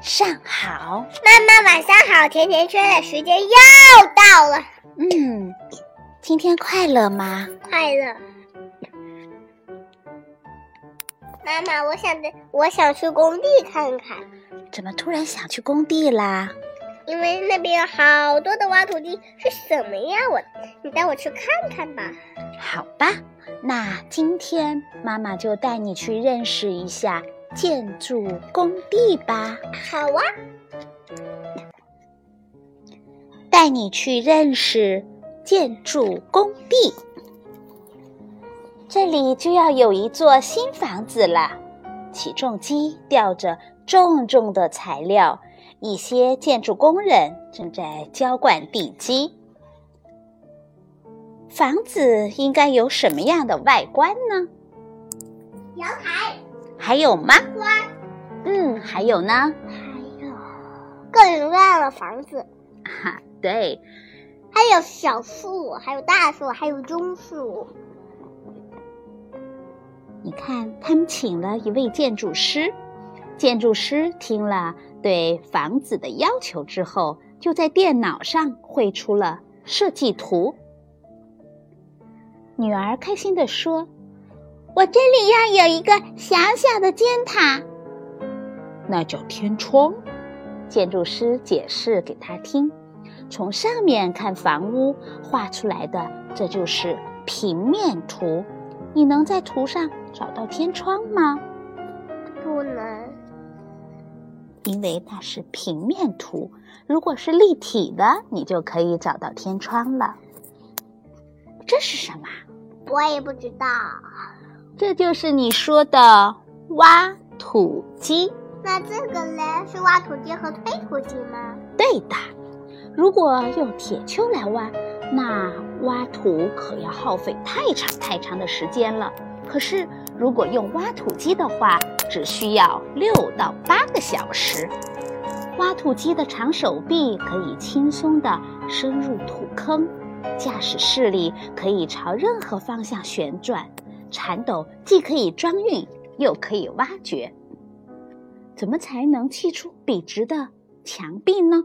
上好，妈妈晚上好，甜甜圈的时间又到了。嗯，今天快乐吗？快乐。妈妈，我想的，我想去工地看看。怎么突然想去工地啦？因为那边有好多的挖土机，是什么呀？我，你带我去看看吧。好吧，那今天妈妈就带你去认识一下建筑工地吧。好啊，带你去认识建筑工地。这里就要有一座新房子了，起重机吊着重重的材料，一些建筑工人正在浇灌地基。房子应该有什么样的外观呢？阳台，还有吗？花，嗯，还有呢？还有各种各样的房子，哈，对，还有小树，还有大树，还有棕树。你看，他们请了一位建筑师。建筑师听了对房子的要求之后，就在电脑上绘出了设计图。女儿开心地说：“我这里要有一个小小的尖塔，那叫天窗。”建筑师解释给他听：“从上面看房屋画出来的，这就是平面图。你能在图上找到天窗吗？不能，因为那是平面图。如果是立体的，你就可以找到天窗了。这是什么？”我也不知道，这就是你说的挖土机。那这个嘞，是挖土机和推土机吗？对的。如果用铁锹来挖，那挖土可要耗费太长太长的时间了。可是如果用挖土机的话，只需要六到八个小时。挖土机的长手臂可以轻松地深入土坑。驾驶室里可以朝任何方向旋转，铲斗既可以装运，又可以挖掘。怎么才能砌出笔直的墙壁呢？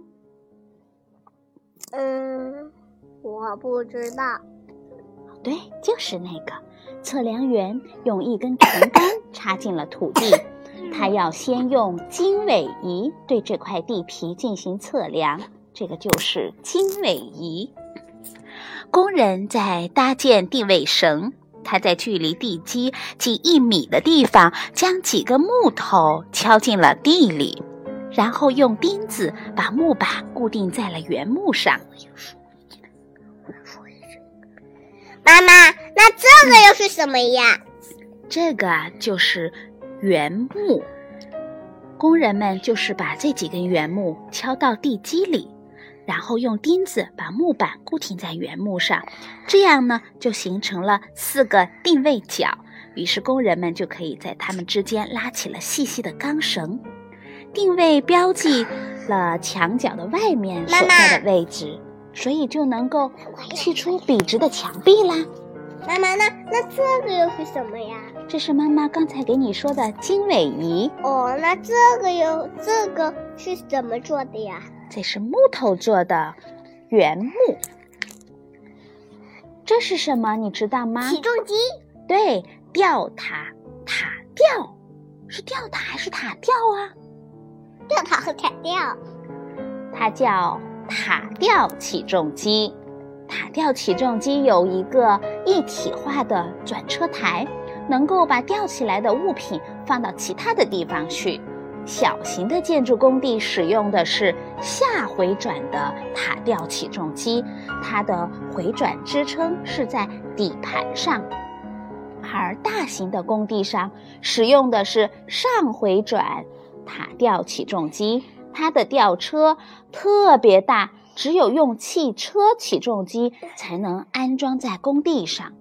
嗯，我不知道。对，就是那个测量员用一根长 杆插进了土地，他要先用经纬仪对这块地皮进行测量，这个就是经纬仪。工人在搭建定位绳，他在距离地基仅一米的地方将几个木头敲进了地里，然后用钉子把木板固定在了原木上。妈妈，那这个又是什么呀？这个就是原木。工人们就是把这几根原木敲到地基里。然后用钉子把木板固定在原木上，这样呢就形成了四个定位角。于是工人们就可以在它们之间拉起了细细的钢绳，定位标记了墙角的外面所在的位置，所以就能够砌出笔直的墙壁啦。妈妈，那那这个又是什么呀？这是妈妈刚才给你说的经纬仪。哦，那这个又这个是怎么做的呀？这是木头做的原木，这是什么？你知道吗？起重机。对，吊塔塔吊，是吊塔还是塔吊啊？吊塔和塔吊，它叫塔吊起重机。塔吊起重机有一个一体化的转车台，能够把吊起来的物品放到其他的地方去。小型的建筑工地使用的是下回转的塔吊起重机，它的回转支撑是在底盘上；而大型的工地上使用的是上回转塔吊起重机，它的吊车特别大，只有用汽车起重机才能安装在工地上。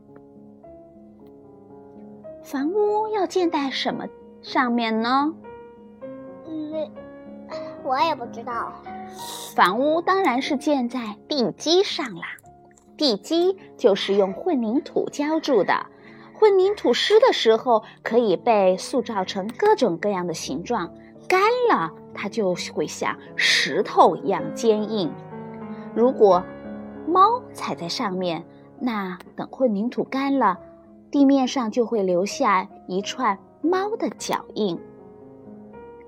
房屋要建在什么上面呢？我也不知道，房屋当然是建在地基上啦。地基就是用混凝土浇筑的，混凝土湿的时候可以被塑造成各种各样的形状，干了，它就会像石头一样坚硬。如果猫踩在上面，那等混凝土干了，地面上就会留下一串猫的脚印。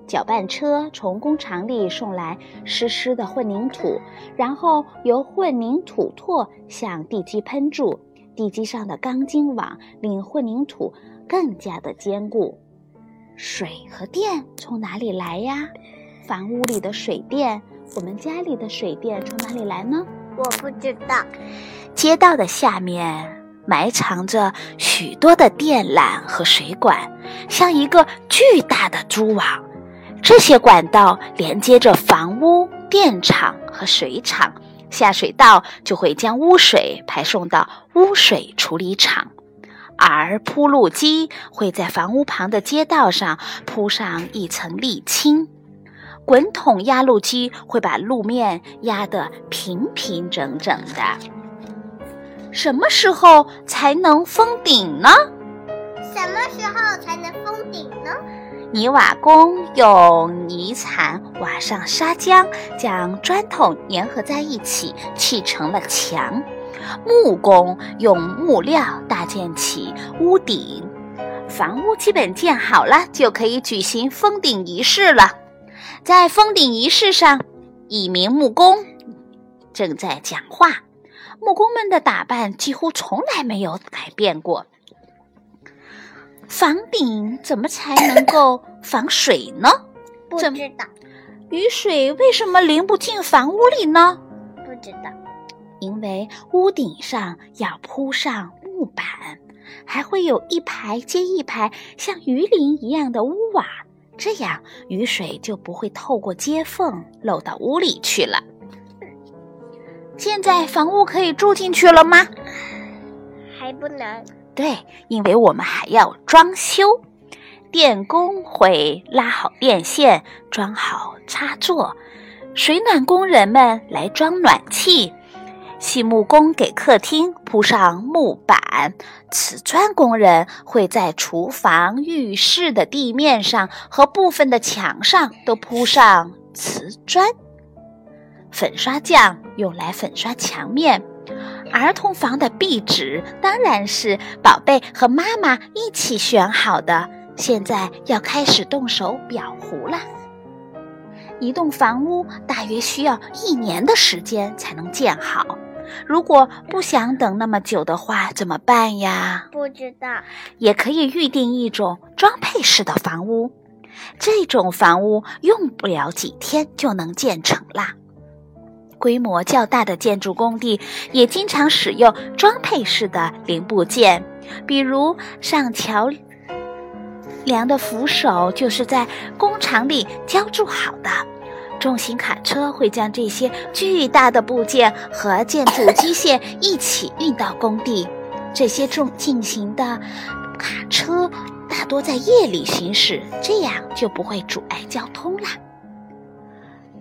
搅拌车从工厂里送来湿湿的混凝土，然后由混凝土唾向地基喷注，地基上的钢筋网令混凝土更加的坚固。水和电从哪里来呀？房屋里的水电，我们家里的水电从哪里来呢？我不知道。街道的下面埋藏着许多的电缆和水管，像一个巨大的蛛网。这些管道连接着房屋、电厂和水厂，下水道就会将污水排送到污水处理厂，而铺路机会在房屋旁的街道上铺上一层沥青，滚筒压路机会把路面压得平平整整的。什么时候才能封顶呢？什么时候才能封顶呢？泥瓦工用泥铲瓦上砂浆，将砖头粘合在一起，砌成了墙。木工用木料搭建起屋顶。房屋基本建好了，就可以举行封顶仪式了。在封顶仪式上，一名木工正在讲话。木工们的打扮几乎从来没有改变过。房顶怎么才能够防水呢？不知道。雨水为什么淋不进房屋里呢？不知道。因为屋顶上要铺上木板，还会有一排接一排像鱼鳞一样的屋瓦，这样雨水就不会透过接缝漏到屋里去了。现在房屋可以住进去了吗？还不能。对，因为我们还要装修，电工会拉好电线，装好插座；水暖工人们来装暖气；细木工给客厅铺上木板；瓷砖工人会在厨房、浴室的地面上和部分的墙上都铺上瓷砖；粉刷匠用来粉刷墙面。儿童房的壁纸当然是宝贝和妈妈一起选好的。现在要开始动手裱糊了。一栋房屋大约需要一年的时间才能建好。如果不想等那么久的话，怎么办呀？不知道。也可以预定一种装配式的房屋，这种房屋用不了几天就能建成啦。规模较大的建筑工地也经常使用装配式的零部件，比如上桥梁的扶手就是在工厂里浇筑好的。重型卡车会将这些巨大的部件和建筑机械一起运到工地。这些重进行的卡车大多在夜里行驶，这样就不会阻碍交通了。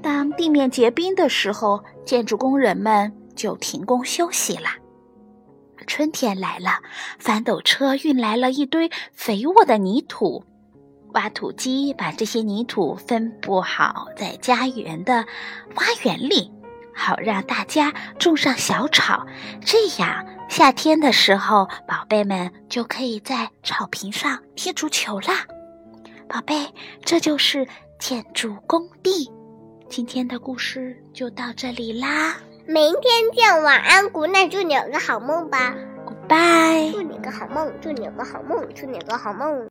当地面结冰的时候，建筑工人们就停工休息了。春天来了，翻斗车运来了一堆肥沃的泥土，挖土机把这些泥土分布好在家园的花园里，好让大家种上小草。这样，夏天的时候，宝贝们就可以在草坪上踢足球啦。宝贝，这就是建筑工地。今天的故事就到这里啦，明天见，晚安，古奈，祝你有个好梦吧，Goodbye，祝你个好梦，祝你有个好梦，祝你有个好梦。